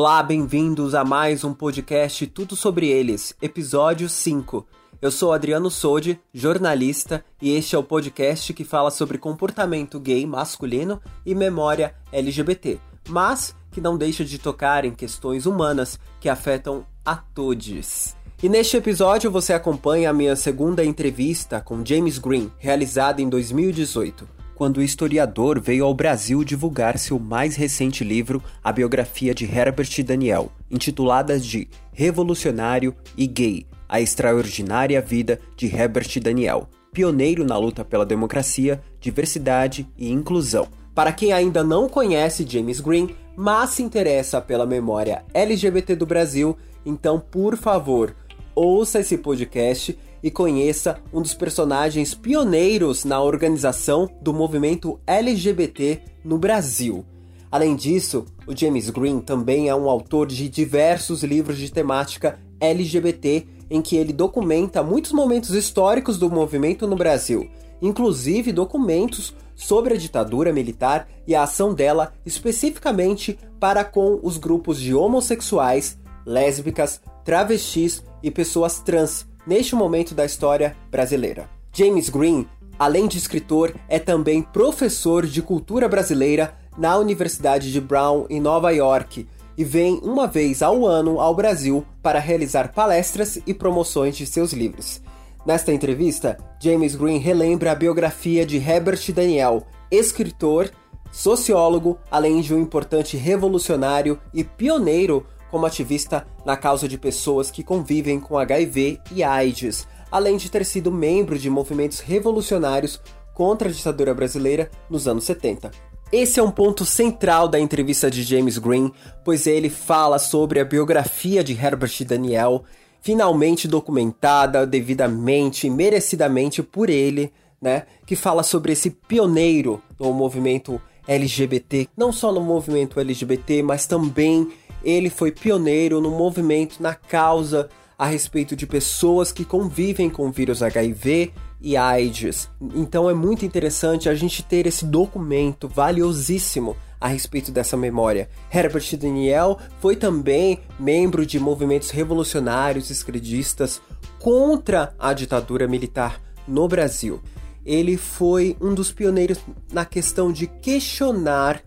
Olá, bem-vindos a mais um podcast Tudo Sobre Eles, episódio 5. Eu sou Adriano Sode, jornalista, e este é o podcast que fala sobre comportamento gay masculino e memória LGBT, mas que não deixa de tocar em questões humanas que afetam a todos. E neste episódio você acompanha a minha segunda entrevista com James Green, realizada em 2018 quando o historiador veio ao Brasil divulgar seu mais recente livro, a biografia de Herbert Daniel, intitulada de Revolucionário e Gay: A Extraordinária Vida de Herbert Daniel, pioneiro na luta pela democracia, diversidade e inclusão. Para quem ainda não conhece James Green, mas se interessa pela memória LGBT do Brasil, então por favor, ouça esse podcast e conheça um dos personagens pioneiros na organização do movimento LGBT no Brasil. Além disso, o James Green também é um autor de diversos livros de temática LGBT em que ele documenta muitos momentos históricos do movimento no Brasil, inclusive documentos sobre a ditadura militar e a ação dela especificamente para com os grupos de homossexuais, lésbicas, travestis e pessoas trans, neste momento da história brasileira. James Green, além de escritor, é também professor de cultura brasileira na Universidade de Brown, em Nova York, e vem uma vez ao ano ao Brasil para realizar palestras e promoções de seus livros. Nesta entrevista, James Green relembra a biografia de Herbert Daniel, escritor, sociólogo, além de um importante revolucionário e pioneiro como ativista na causa de pessoas que convivem com HIV e AIDS, além de ter sido membro de movimentos revolucionários contra a ditadura brasileira nos anos 70. Esse é um ponto central da entrevista de James Green, pois ele fala sobre a biografia de Herbert Daniel, finalmente documentada devidamente e merecidamente por ele, né, que fala sobre esse pioneiro no movimento LGBT, não só no movimento LGBT, mas também ele foi pioneiro no movimento, na causa a respeito de pessoas que convivem com o vírus HIV e AIDS. Então é muito interessante a gente ter esse documento valiosíssimo a respeito dessa memória. Herbert Daniel foi também membro de movimentos revolucionários esquerdistas contra a ditadura militar no Brasil. Ele foi um dos pioneiros na questão de questionar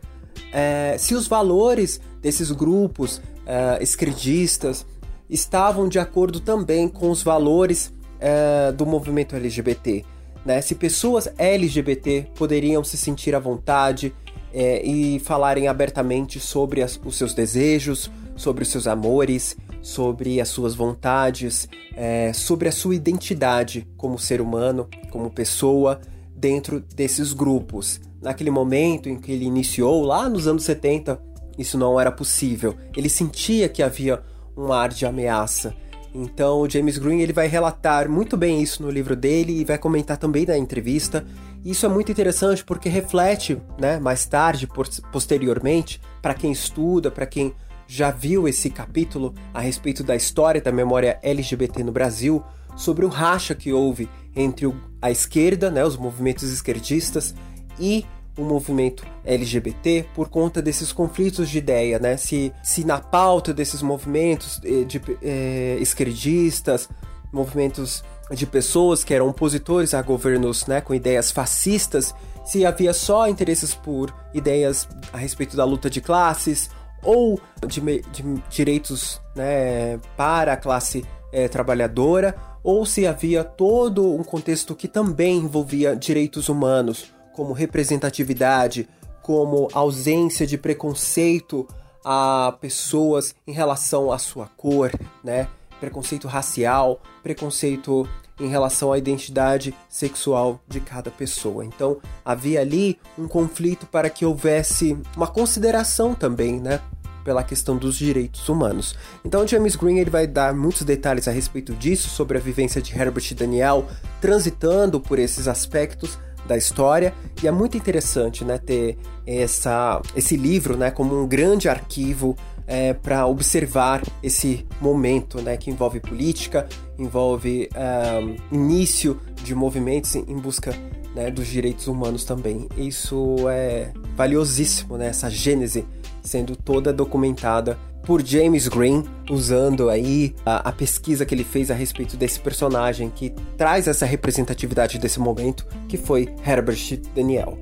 é, se os valores desses grupos é, esquerdistas estavam de acordo também com os valores é, do movimento LGBT. Né? Se pessoas LGBT poderiam se sentir à vontade é, e falarem abertamente sobre as, os seus desejos, sobre os seus amores, sobre as suas vontades, é, sobre a sua identidade como ser humano, como pessoa dentro desses grupos naquele momento em que ele iniciou, lá nos anos 70, isso não era possível. Ele sentia que havia um ar de ameaça. Então, o James Green ele vai relatar muito bem isso no livro dele e vai comentar também na entrevista. Isso é muito interessante porque reflete, né, mais tarde, posteriormente, para quem estuda, para quem já viu esse capítulo a respeito da história da memória LGBT no Brasil, sobre o racha que houve entre a esquerda, né, os movimentos esquerdistas e o movimento LGBT por conta desses conflitos de ideia, né? Se, se na pauta desses movimentos eh, de, é, esquerdistas, movimentos de pessoas que eram opositores a governos né, com ideias fascistas, se havia só interesses por ideias a respeito da luta de classes ou de, de direitos né, para a classe é, trabalhadora, ou se havia todo um contexto que também envolvia direitos humanos, como representatividade, como ausência de preconceito a pessoas em relação à sua cor, né? Preconceito racial, preconceito em relação à identidade sexual de cada pessoa. Então, havia ali um conflito para que houvesse uma consideração também, né, pela questão dos direitos humanos. Então, James Green ele vai dar muitos detalhes a respeito disso, sobre a vivência de Herbert Daniel transitando por esses aspectos da história e é muito interessante né, ter essa, esse livro né, como um grande arquivo é, para observar esse momento né, que envolve política, envolve um, início de movimentos em busca né, dos direitos humanos também. Isso é valiosíssimo, né, essa gênese sendo toda documentada por James Green, usando aí a, a, pesquisa que ele fez a respeito desse personagem que traz essa representatividade desse momento, que foi Herbert Daniel.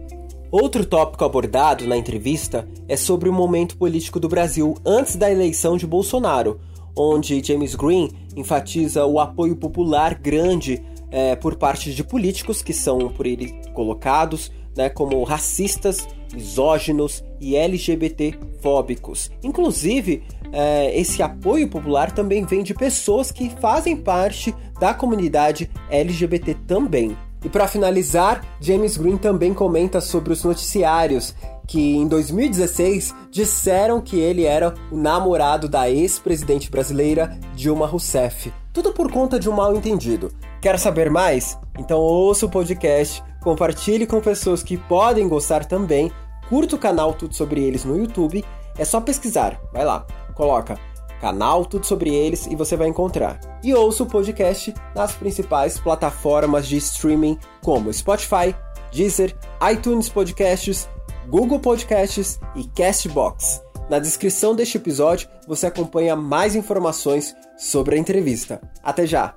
Outro tópico abordado na entrevista é sobre o momento político do Brasil antes da eleição de Bolsonaro, onde James Green enfatiza o apoio popular grande é, por parte de políticos que são por ele colocados né, como racistas, misóginos e LGBT-fóbicos. Inclusive, é, esse apoio popular também vem de pessoas que fazem parte da comunidade LGBT também. E para finalizar, James Green também comenta sobre os noticiários que em 2016 disseram que ele era o namorado da ex-presidente brasileira Dilma Rousseff. Tudo por conta de um mal entendido. Quer saber mais? Então ouça o podcast, compartilhe com pessoas que podem gostar também, curta o canal Tudo Sobre Eles no YouTube, é só pesquisar, vai lá, coloca canal Tudo Sobre Eles e você vai encontrar. E ouça o podcast nas principais plataformas de streaming como Spotify, Deezer, iTunes Podcasts, Google Podcasts e Castbox. Na descrição deste episódio você acompanha mais informações sobre a entrevista. Até já!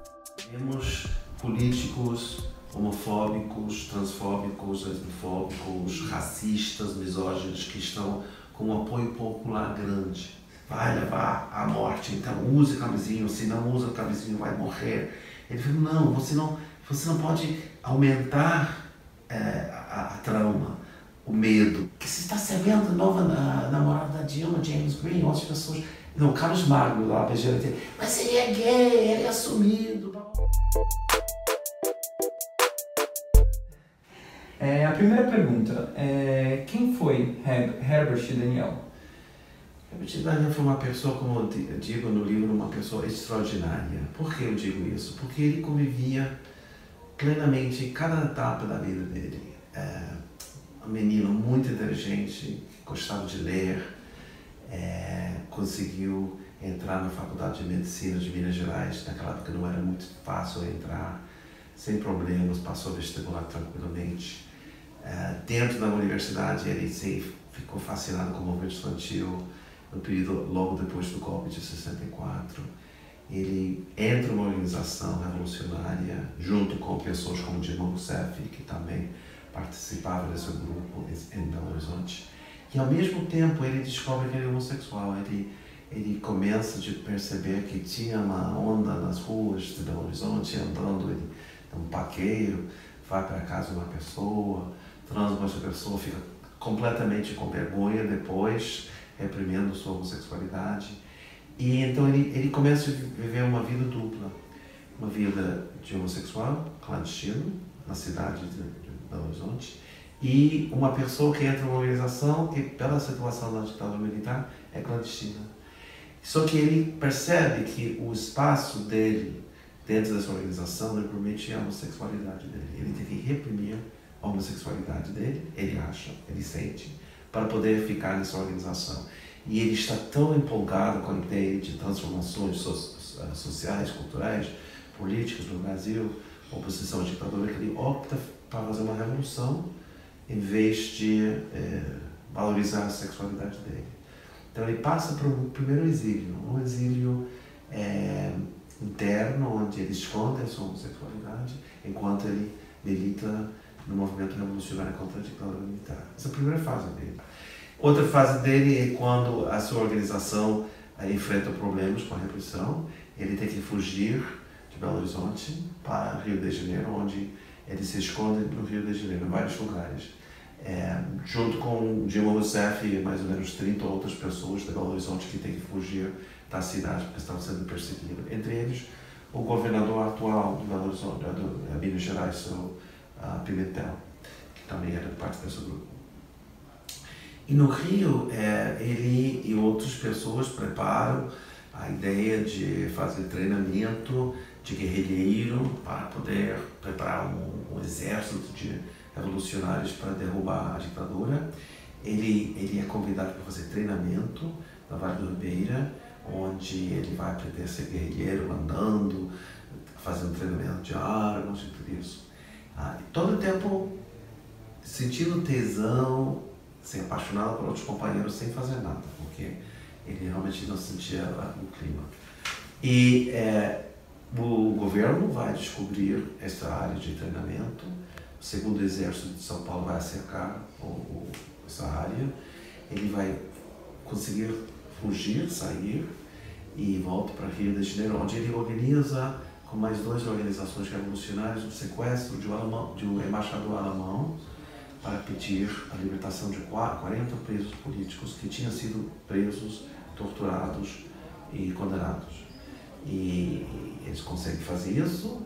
Temos políticos homofóbicos, transfóbicos, lesbofóbicos, racistas, misóginos que estão com um apoio popular grande. Vai levar à morte, então use camisinho, se não usa camisinho vai morrer. Ele falou, não, você não, você não pode aumentar é, a, a trauma o medo. Que você está a nova namorada da Dilma, James Green, outras pessoas. Não, Carlos Magno lá, beijando Mas ele é gay, ele é assumido. É, a primeira pergunta é quem foi Herbert Daniel? Herbert Daniel foi uma pessoa, como eu digo no livro, uma pessoa extraordinária. Por que eu digo isso? Porque ele convivia plenamente em cada etapa da vida dele. É, um menino muito inteligente, gostava de ler, é, conseguiu entrar na Faculdade de Medicina de Minas Gerais, naquela época não era muito fácil entrar, sem problemas, passou vestibular tranquilamente. É, dentro da universidade ele ficou fascinado com o movimento estudantil no período logo depois do golpe de 64. Ele entra numa organização revolucionária junto com pessoas como Dilma Rousseff, que também participava desse grupo em Belo Horizonte. E ao mesmo tempo ele descobre que ele é homossexual. Ele, ele começa a perceber que tinha uma onda nas ruas de Belo Horizonte, andando, ele é um paqueiro, vai para casa de uma pessoa, transa com essa pessoa, fica completamente com vergonha depois, reprimindo sua homossexualidade. E então ele, ele começa a viver uma vida dupla. Uma vida de homossexual, clandestino, na cidade de, Belo Horizonte, e uma pessoa que entra numa organização que, pela situação da ditadura militar, é clandestina. Só que ele percebe que o espaço dele dentro dessa organização não permite a homossexualidade dele. Ele tem que reprimir a homossexualidade dele, ele acha, ele sente, para poder ficar nessa organização. E ele está tão empolgado com a ideia de transformações sociais, culturais, políticas no Brasil, oposição à ditadura, que ele opta para fazer uma revolução em vez de é, valorizar a sexualidade dele. Então ele passa por um primeiro exílio, um exílio é, interno, onde ele esconde a sua homossexualidade, enquanto ele milita no movimento revolucionário contra a ditadura militar. Essa é a primeira fase dele. Outra fase dele é quando a sua organização é, enfrenta problemas com a repressão, ele tem que fugir de Belo Horizonte para Rio de Janeiro, onde ele se esconde no Rio de Janeiro, em vários lugares. É, junto com Dilma Rousseff e mais ou menos 30 outras pessoas de Belo Horizonte que têm que fugir da cidade porque estão sendo perseguidos. Entre eles, o governador atual de Belo Horizonte, de Minas Gerais, o uh, Pimentel, que também era parte desse grupo. E no Rio, é, ele e outras pessoas preparam a ideia de fazer treinamento de guerrilheiro para poder preparar um, um exército de revolucionários para derrubar a ditadura. Ele, ele é convidado para fazer treinamento na Vale do Ribeira, onde ele vai aprender a ser guerrilheiro, andando, fazendo treinamento de armas e tudo isso. Ah, todo o tempo sentindo tesão, se apaixonado por outros companheiros sem fazer nada, porque Ele realmente não sentia o clima. E é, o governo vai descobrir essa área de treinamento. O segundo exército de São Paulo vai cercar o, o, essa área. Ele vai conseguir fugir, sair e volta para Rio de Janeiro, onde ele organiza com mais duas organizações revolucionárias o sequestro de um, alemão, de um embaixador alemão para pedir a libertação de 40 presos políticos que tinham sido presos, torturados e condenados. E eles conseguem fazer isso,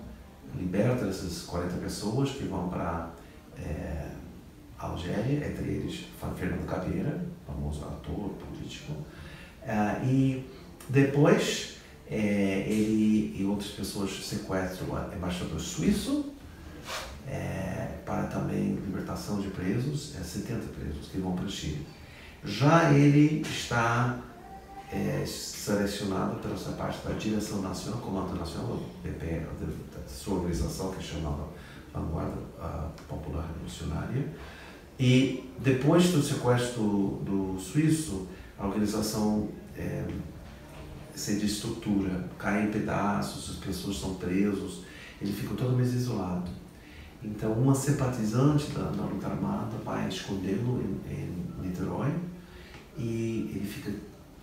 libertam essas 40 pessoas que vão para é, Algéria, entre eles Fernando Caveira, famoso ator político, é, e depois é, ele e outras pessoas sequestram o embaixador suíço é, para também libertação de presos, é, 70 presos que vão para o Chile. Já ele está é, selecionado pela sua parte da Direção Nacional, Comando Nacional, da sua organização que é chamada Vanguarda Popular Revolucionária. E depois do sequestro do, do suíço, a organização é, se destrutura, cai em pedaços, as pessoas são presos, ele fica todo mês isolado. Então, uma simpatizante da, da luta armada vai escondê-lo em, em Niterói e ele fica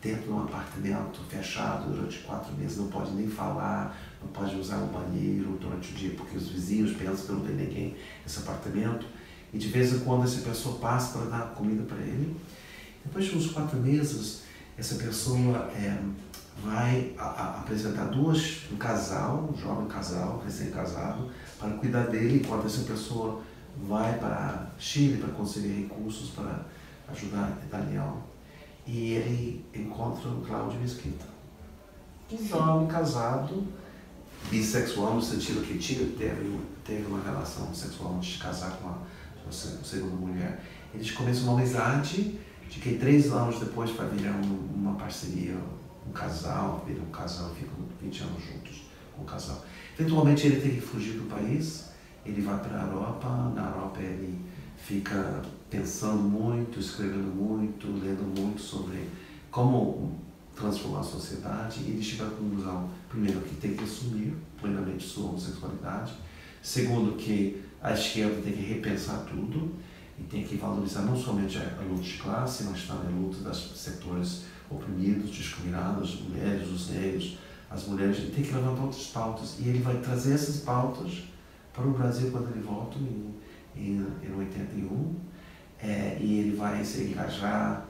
dentro de um apartamento fechado durante quatro meses, não pode nem falar, não pode usar o banheiro durante o dia, porque os vizinhos pensam que não tem ninguém nesse apartamento. E de vez em quando essa pessoa passa para dar comida para ele. Depois de uns quatro meses, essa pessoa é, vai a, a apresentar duas, um casal, um jovem casal, recém-casado, para cuidar dele, enquanto essa pessoa vai para Chile para conseguir recursos para ajudar Daniel e ele encontra o Cláudio Mesquita. Um jovem casado, bissexual, no sentido que tinha, teve, teve uma relação sexual antes de casar com a, sua segunda mulher. Eles começam uma amizade de que três anos depois vai virar um, uma parceria, um casal, vira um casal, ficam 20 anos juntos com o casal. Eventualmente ele tem que fugir do país, ele vai para a Europa, na Europa ele fica pensando muito, escrevendo muito, lendo muito sobre como transformar a sociedade e ele chega à conclusão, primeiro, que tem que assumir plenamente sua homossexualidade, segundo, que a esquerda tem que repensar tudo e tem que valorizar não somente a luta de classe, mas também a luta dos setores oprimidos, discriminados, mulheres, os negros, as mulheres, ele tem que levantar outras pautas. E ele vai trazer essas pautas para o Brasil quando ele volta em, em, em 81 é, e ele vai se engajar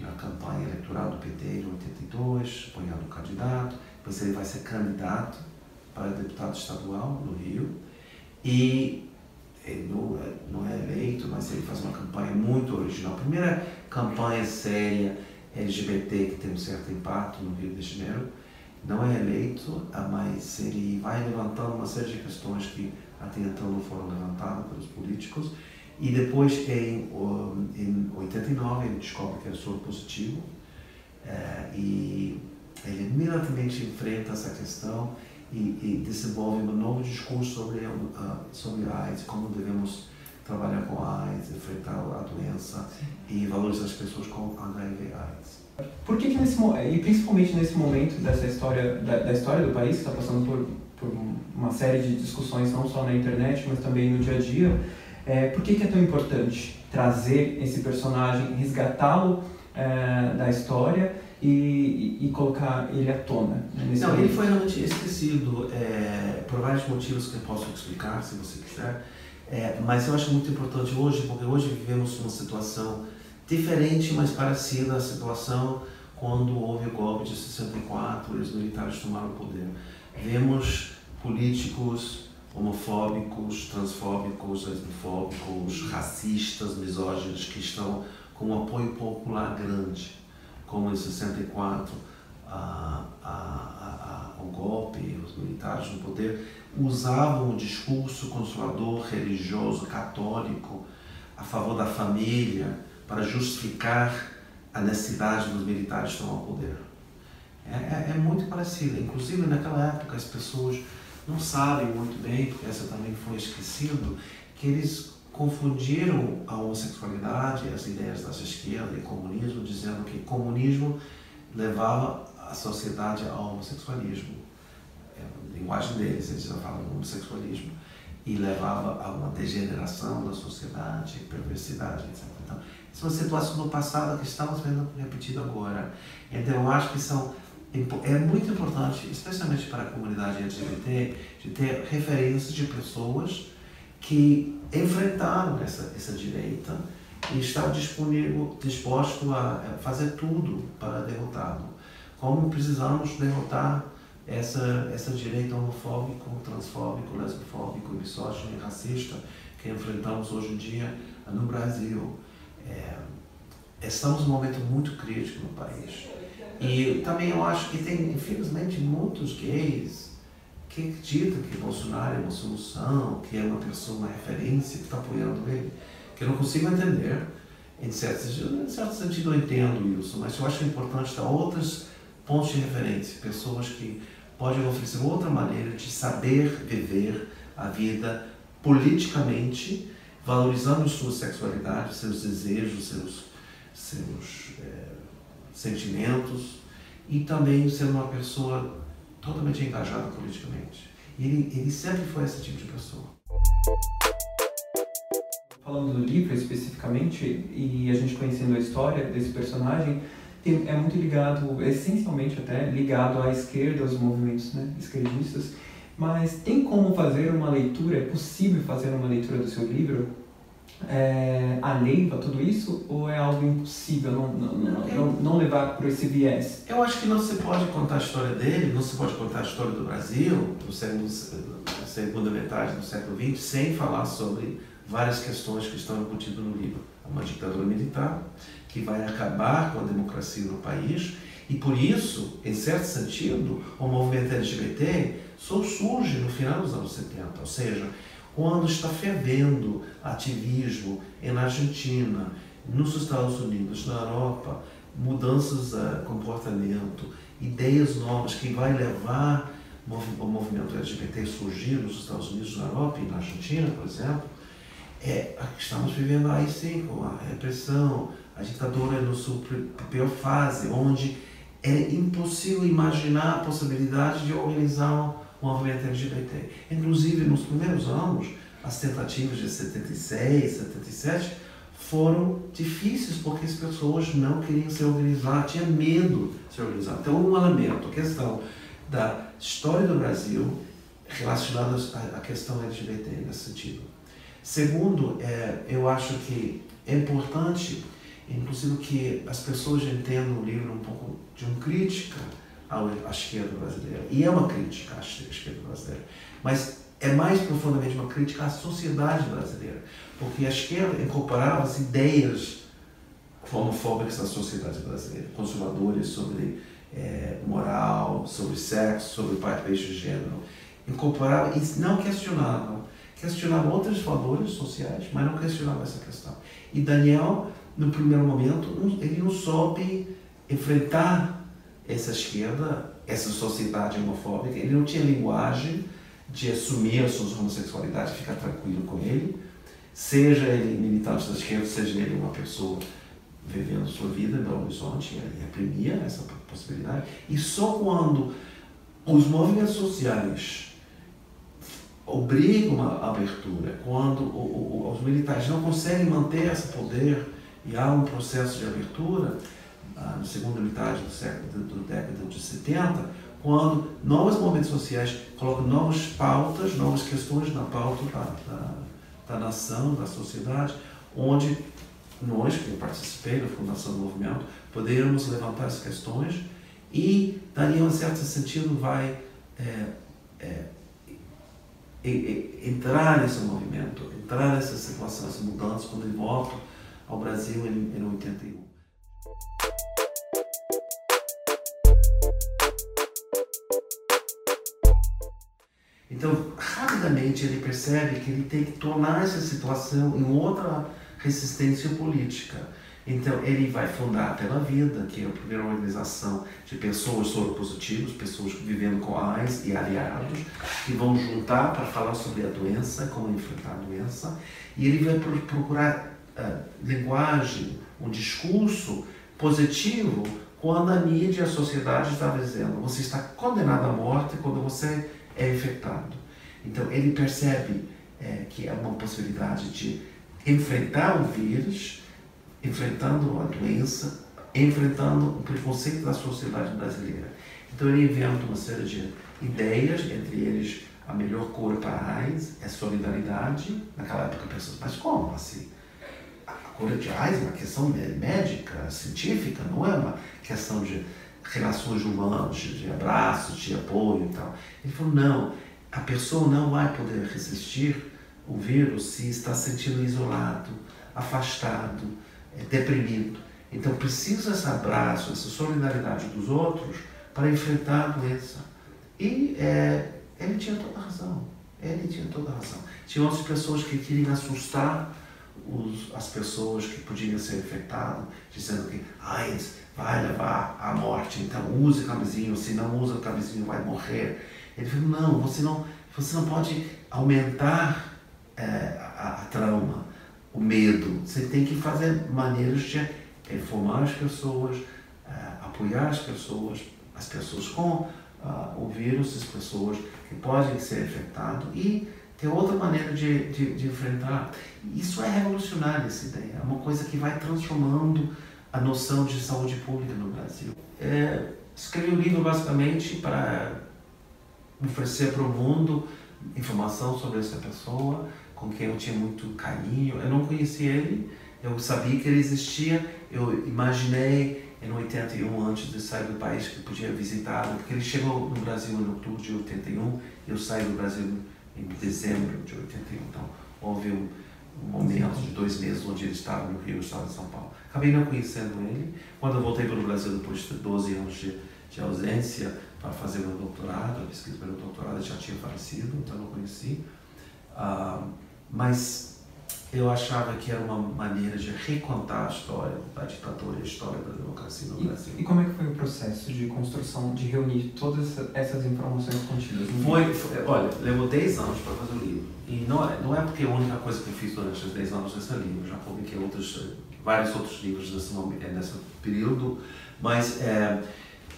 na campanha eleitoral do PT em 82, apoiando o candidato, depois ele vai ser candidato para deputado estadual no Rio. E ele é, não é eleito, mas ele faz uma campanha muito original. A primeira campanha séria LGBT que tem um certo impacto no Rio de Janeiro. Não é eleito, mas ele vai levantando uma série de questões que até então não foram levantadas pelos políticos e depois, em, em 89, ele descobre que é soro positivo é, e ele imediatamente enfrenta essa questão e, e desenvolve um novo discurso sobre, sobre a AIDS, como devemos trabalhar com a AIDS, enfrentar a doença e valorizar as pessoas com HIV AIDS. Por que, que nesse e principalmente nesse momento dessa história da, da história do país que está passando por, por uma série de discussões não só na internet mas também no dia a dia é, por que, que, é tão importante trazer esse personagem, resgatá-lo é, da história e, e, colocar ele à tona? Né, Não, momento? ele foi realmente esquecido é, por vários motivos que eu posso explicar, se você quiser. É, mas eu acho muito importante hoje, porque hoje vivemos uma situação diferente, mas parecida à situação quando houve o golpe de 64 e os militares tomaram o poder. Vemos políticos homofóbicos, transfóbicos, lesbofóbicos, racistas, misóginos que estão com um apoio popular grande, como em 64 a, a, a, o golpe, os militares no poder usavam o discurso conservador, religioso, católico a favor da família para justificar a necessidade dos militares tomar o poder. É, é, é muito parecido. Inclusive, naquela época, as pessoas não sabem muito bem, porque essa também foi esquecido, que eles confundiram a homossexualidade, as ideias da esquerda e comunismo, dizendo que comunismo levava a sociedade ao homossexualismo. É a linguagem deles, eles falam homossexualismo. E levava a uma degeneração da sociedade, perversidade, etc. Então, isso é uma situação do passado que estamos vendo repetido agora. Então, eu acho que são é muito importante, especialmente para a comunidade LGBT, de ter referências de pessoas que enfrentaram essa, essa direita e estão disponível, disposto a fazer tudo para derrotá-lo. Como precisamos derrotar essa, essa direita homofóbico, transfóbico, lesbofóbico, misógino e racista que enfrentamos hoje em dia no Brasil. É, estamos num momento muito crítico no país. E também eu acho que tem, infelizmente, muitos gays que acreditam que Bolsonaro é uma solução, que é uma pessoa, uma referência, que está apoiando ele, que eu não consigo entender. Em certo, em certo sentido eu entendo isso, mas eu acho importante ter outros pontos de referência, pessoas que podem oferecer outra maneira de saber viver a vida politicamente, valorizando sua sexualidade, seus desejos, seus, seus é, sentimentos e também ser uma pessoa totalmente engajada politicamente. E ele, ele sempre foi esse tipo de pessoa. Falando do livro especificamente, e a gente conhecendo a história desse personagem, tem, é muito ligado, essencialmente até, ligado à esquerda, aos movimentos né, esquerdistas. Mas tem como fazer uma leitura, é possível fazer uma leitura do seu livro é, alheio a tudo isso ou é algo impossível não, não, não, não, não levar por esse viés? Eu acho que não se pode contar a história dele, não se pode contar a história do Brasil, no século, segunda metade do século XX, sem falar sobre várias questões que estão embutidas no livro. Uma ditadura militar que vai acabar com a democracia no país e por isso, em certo sentido, o movimento LGBT só surge no final dos anos 70, ou seja, quando está fervendo ativismo na Argentina, nos Estados Unidos, na Europa, mudanças de comportamento, ideias novas que vai levar o movimento LGBT surgir nos Estados Unidos, na Europa e na Argentina, por exemplo, é, estamos vivendo aí sim com a repressão, a ditadura no sua pior fase, onde é impossível imaginar a possibilidade de organizar o movimento LGBT. Inclusive, nos primeiros anos, as tentativas de 76, 77 foram difíceis porque as pessoas não queriam se organizar, tinham medo de se organizar. Então, um elemento, a questão da história do Brasil relacionada à questão LGBT nesse sentido. Segundo, é, eu acho que é importante, inclusive, que as pessoas entendam o livro um pouco de uma crítica à esquerda brasileira. E é uma crítica à esquerda brasileira. Mas é mais profundamente uma crítica à sociedade brasileira. Porque a esquerda incorporava as ideias homofóbicas da sociedade brasileira, conservadoras sobre é, moral, sobre sexo, sobre papéis de gênero. Incorporava e não questionava. Questionava outros valores sociais, mas não questionava essa questão. E Daniel, no primeiro momento, ele não soube enfrentar essa esquerda, essa sociedade homofóbica, ele não tinha linguagem de assumir a sua homossexualidade, ficar tranquilo com ele, seja ele militante da esquerda, seja ele uma pessoa vivendo sua vida no horizonte, ele reprimia essa possibilidade. E só quando os movimentos sociais obrigam a abertura, quando os militares não conseguem manter esse poder e há um processo de abertura, ah, na segunda metade do século, do, década de 70, quando novos movimentos sociais colocam novas pautas, novas questões na pauta da, da, da nação, da sociedade, onde nós, que eu participei da fundação do movimento, poderíamos levantar as questões e, daria um certo sentido, vai é, é, entrar nesse movimento, entrar nessa situação, essas mudanças, quando ele volta ao Brasil em, em 81. Então, rapidamente ele percebe que ele tem que tornar essa situação em outra resistência política. Então, ele vai fundar Pela Vida, que é a primeira organização de pessoas soropositivas, pessoas vivendo com AIDS e aliados, que vão juntar para falar sobre a doença, como enfrentar a doença. E ele vai procurar uh, linguagem, um discurso positivo quando a mídia e a sociedade estava dizendo você está condenado à morte quando você é infectado. Então ele percebe é, que é uma possibilidade de enfrentar o vírus, enfrentando a doença, enfrentando o preconceito da sociedade brasileira. Então ele inventa uma série de ideias, entre eles a melhor cura para a AIDS é solidariedade. Naquela época, pessoas, mas como assim? A cura de AIDS é uma questão médica, científica, não é uma questão de relações humanas, de abraços, de apoio e tal. Ele falou: não, a pessoa não vai poder resistir o vírus se está sentindo isolado, afastado, é, deprimido. Então precisa esse abraço, essa solidariedade dos outros para enfrentar a doença. E é, ele tinha toda a razão. Ele tinha toda a razão. Tinha outras pessoas que queriam assustar os, as pessoas que podiam ser infectadas, dizendo que AIDS vai levar à morte, então use camisinho, se não usa camisinho vai morrer. Ele falou, não, você não, você não pode aumentar é, a, a trauma, o medo. Você tem que fazer maneiras de informar as pessoas, é, apoiar as pessoas, as pessoas com uh, o vírus, as pessoas que podem ser infectadas e ter outra maneira de, de, de, enfrentar. Isso é revolucionário, essa ideia. É uma coisa que vai transformando a noção de saúde pública no Brasil. É, escrevi o um livro basicamente para oferecer para o mundo informação sobre essa pessoa, com quem eu tinha muito carinho. Eu não conhecia ele, eu sabia que ele existia, eu imaginei em 81, antes de sair do país, que podia visitá-lo, porque ele chegou no Brasil em outubro de 81, eu saí do Brasil em dezembro de 81, então houve um, um momento de dois meses onde ele estava no Rio, estava em São Paulo. Acabei não conhecendo ele. Quando eu voltei para o Brasil depois de 12 anos de, de ausência para fazer meu doutorado, a pesquisa para meu doutorado, já tinha falecido, então não conheci. Uh, mas eu achava que era uma maneira de recontar a história da ditadura e a história da democracia no e, Brasil. E como é que foi o processo de construção, de reunir todas essas informações contidas? Foi, foi, olha, levou 10 anos para fazer o livro. E não é, não é porque a única coisa que eu fiz durante os 10 anos esse livro, já publiquei outros, vários outros livros nesse, momento, nesse período, mas é,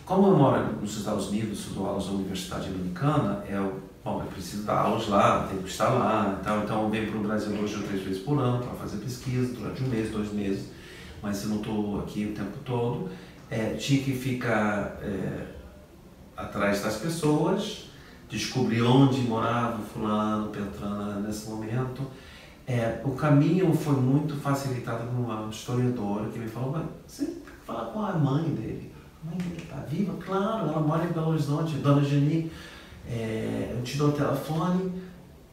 como eu moro nos Estados Unidos, dou aulas na Universidade Americana, é bom, eu preciso dar aulas lá, tenho que estar lá, então, então eu venho para o Brasil duas ou três vezes por ano para fazer pesquisa durante um mês, dois meses, mas se não estou aqui o tempo todo, é, tinha que ficar é, atrás das pessoas, descobrir onde morava fulano, Petrana nesse momento. É, o caminho foi muito facilitado por uma historiadora que me falou, mas você falar com a mãe dele. A mãe dele está viva? Claro, ela mora em Belo Horizonte, Dona Geni. É, eu te dou o telefone,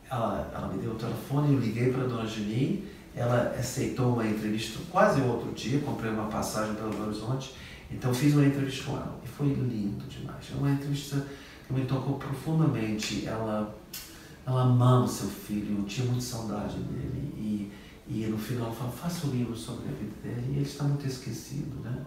ela, ela me deu o telefone, eu liguei para a dona Geni, ela aceitou uma entrevista quase outro dia, comprei uma passagem para Belo Horizonte, então fiz uma entrevista com ela. E foi lindo demais. É uma entrevista que me tocou profundamente. Ela, ela amava seu filho, eu tinha muita saudade dele. E, e no final ela falou, faça um livro sobre a vida dele. E ele está muito esquecido, né?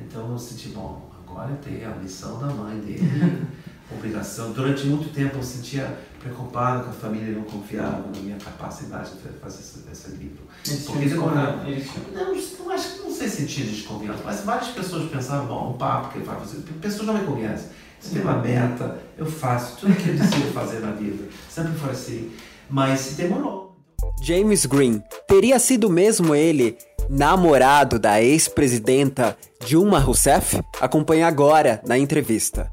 Então eu senti, bom, agora tem a missão da mãe dele obrigação. Durante muito tempo eu sentia preocupado com a família não confiava na minha capacidade de fazer esse, esse livro. Porque demorava. Não, não acho que não sei sentir desconfiança, mas várias pessoas pensavam, bom, um papo que ele vai fazer. Pessoas não me conhecem. Você tem uma meta, eu faço tudo que eu decido fazer na vida. Sempre foi assim. Mas demorou. James Green teria sido mesmo ele namorado da ex-presidenta Dilma Rousseff? Acompanhe agora na entrevista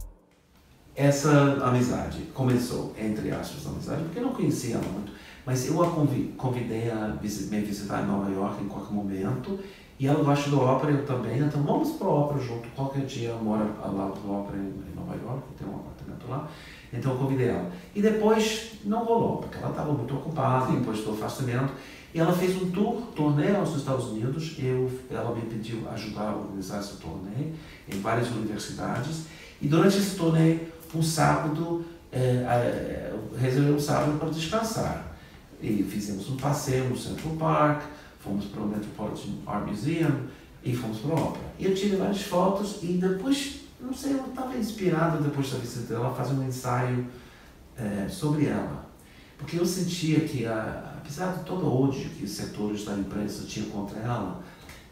essa amizade começou, entre aspas, amizade, porque eu não conhecia ela muito, mas eu a convidei a me visitar em Nova York em qualquer momento, e ela gosta do ópera, eu também, então vamos para o ópera junto, qualquer dia eu moro lá do ópera em Nova York, tem um apartamento lá, então eu convidei ela. E depois não rolou, porque ela estava muito ocupada, depois do afastamento, e ela fez um tour, turnê aos Estados Unidos, eu, ela me pediu ajudar a organizar esse turnê em várias universidades, e durante esse turnê um sábado, é, é, reservei um sábado para descansar. E fizemos um passeio no Central Park, fomos para o Metropolitan Art Museum e fomos para a ópera. E eu tirei várias fotos e depois, não sei, eu estava inspirado depois da visita dela fazer um ensaio é, sobre ela. Porque eu sentia que, a, apesar de todo o ódio que os setores da imprensa tinham contra ela,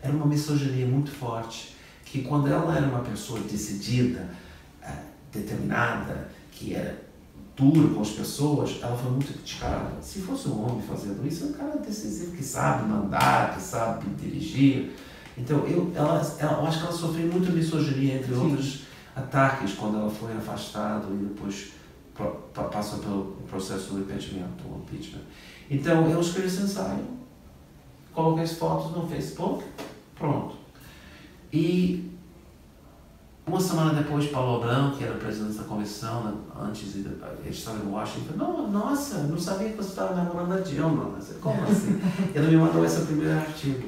era uma misoginia muito forte que quando ela era uma pessoa decidida, eh, determinada, que era dura com as pessoas, ela foi muito criticada. Se fosse um homem fazendo isso, é um cara decisivo que sabe mandar, que sabe dirigir. Então, eu, ela, ela, eu acho que ela sofreu muito misoginia, entre Sim. outros ataques, quando ela foi afastada e depois passou pelo processo do impedimento, do impeachment. Então, eu escrevi esse ensaio, coloquei as fotos no Facebook, pronto. E uma semana depois, Paulo Abrão, que era presidente da comissão, né, antes ele estava em Washington, não, nossa, não sabia que você estava namorando a Dilma. Como assim? ele me mandou esse primeiro artigo.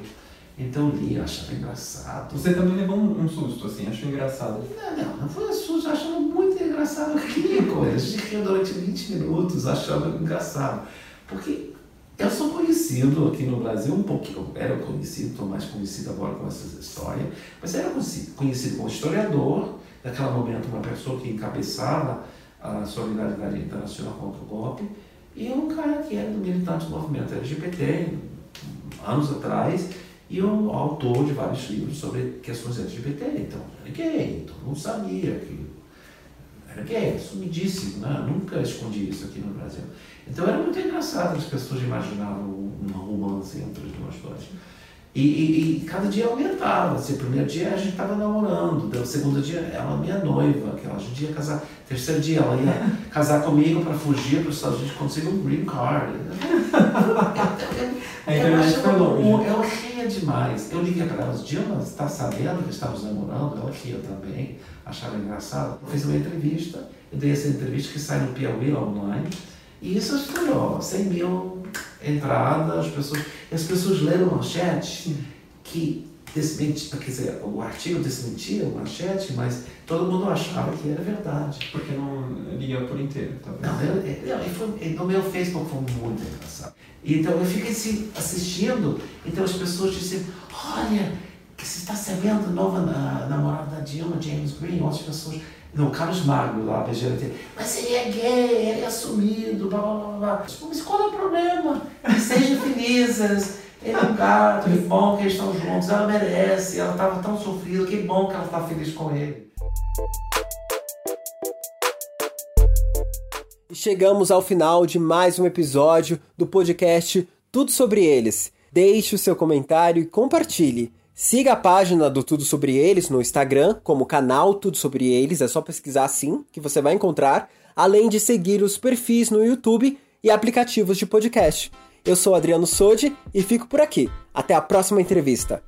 Então li, achava engraçado. Você também levou um, susto, assim, achou engraçado? Não, não, não foi um susto, achava muito engraçado aquilo, coisa. A gente riu durante 20 minutos, achava engraçado. Porque eu sou conhecido aqui no Brasil, um pouquinho, era conhecido, estou mais conhecido agora com essa história, mas era conhecido como historiador, naquele momento uma pessoa que encabeçava a solidariedade internacional contra o golpe, e um cara que era militante do movimento LGBT, anos atrás, e um autor de vários livros sobre questões LGBT. Então, era gay, todo mundo sabia que era gay, sumidíssimo, né? nunca escondi isso aqui no Brasil. Então era muito engraçado, as pessoas imaginavam um romance entre os dois. E, e, e, cada dia aumentava. Assim, o primeiro dia a gente estava namorando, o segundo dia ela minha noiva, que ela, a gente ia casar. Terceiro dia ela ia casar comigo para fugir para os Estados Unidos conseguir um green card. É, eu, eu, eu, eu, eu, eu ria demais. Eu liguei para ela, Dilma, está sabendo que estamos namorando? Ela ria também, achava engraçado. Eu fiz uma entrevista, eu dei essa entrevista que sai no Piauí online. E isso estourou, 100 mil entradas, as pessoas, as pessoas leram manchete que desmentia, quer dizer, o artigo desmentia o manchete, mas todo mundo achava que era verdade. Porque não lia por inteiro, talvez. Não, eu, eu, foi, no meu Facebook foi muito engraçado. Então eu fiquei assim, assistindo, então as pessoas diziam, olha, que você está sabendo, nova namorada da Dilma, James Green, outras pessoas não, Carlos Magno lá, BGLT. Mas ele é gay, ele é assumido, blá blá blá. blá. Mas qual é o problema? Sejam felizes. Ele é um gato, que bom que eles estão juntos, ela merece, ela estava tão sofrida, que bom que ela está feliz com ele. E chegamos ao final de mais um episódio do podcast Tudo Sobre Eles. Deixe o seu comentário e compartilhe. Siga a página do Tudo Sobre Eles no Instagram, como canal Tudo Sobre Eles, é só pesquisar assim que você vai encontrar, além de seguir os perfis no YouTube e aplicativos de podcast. Eu sou Adriano Sodi e fico por aqui. Até a próxima entrevista.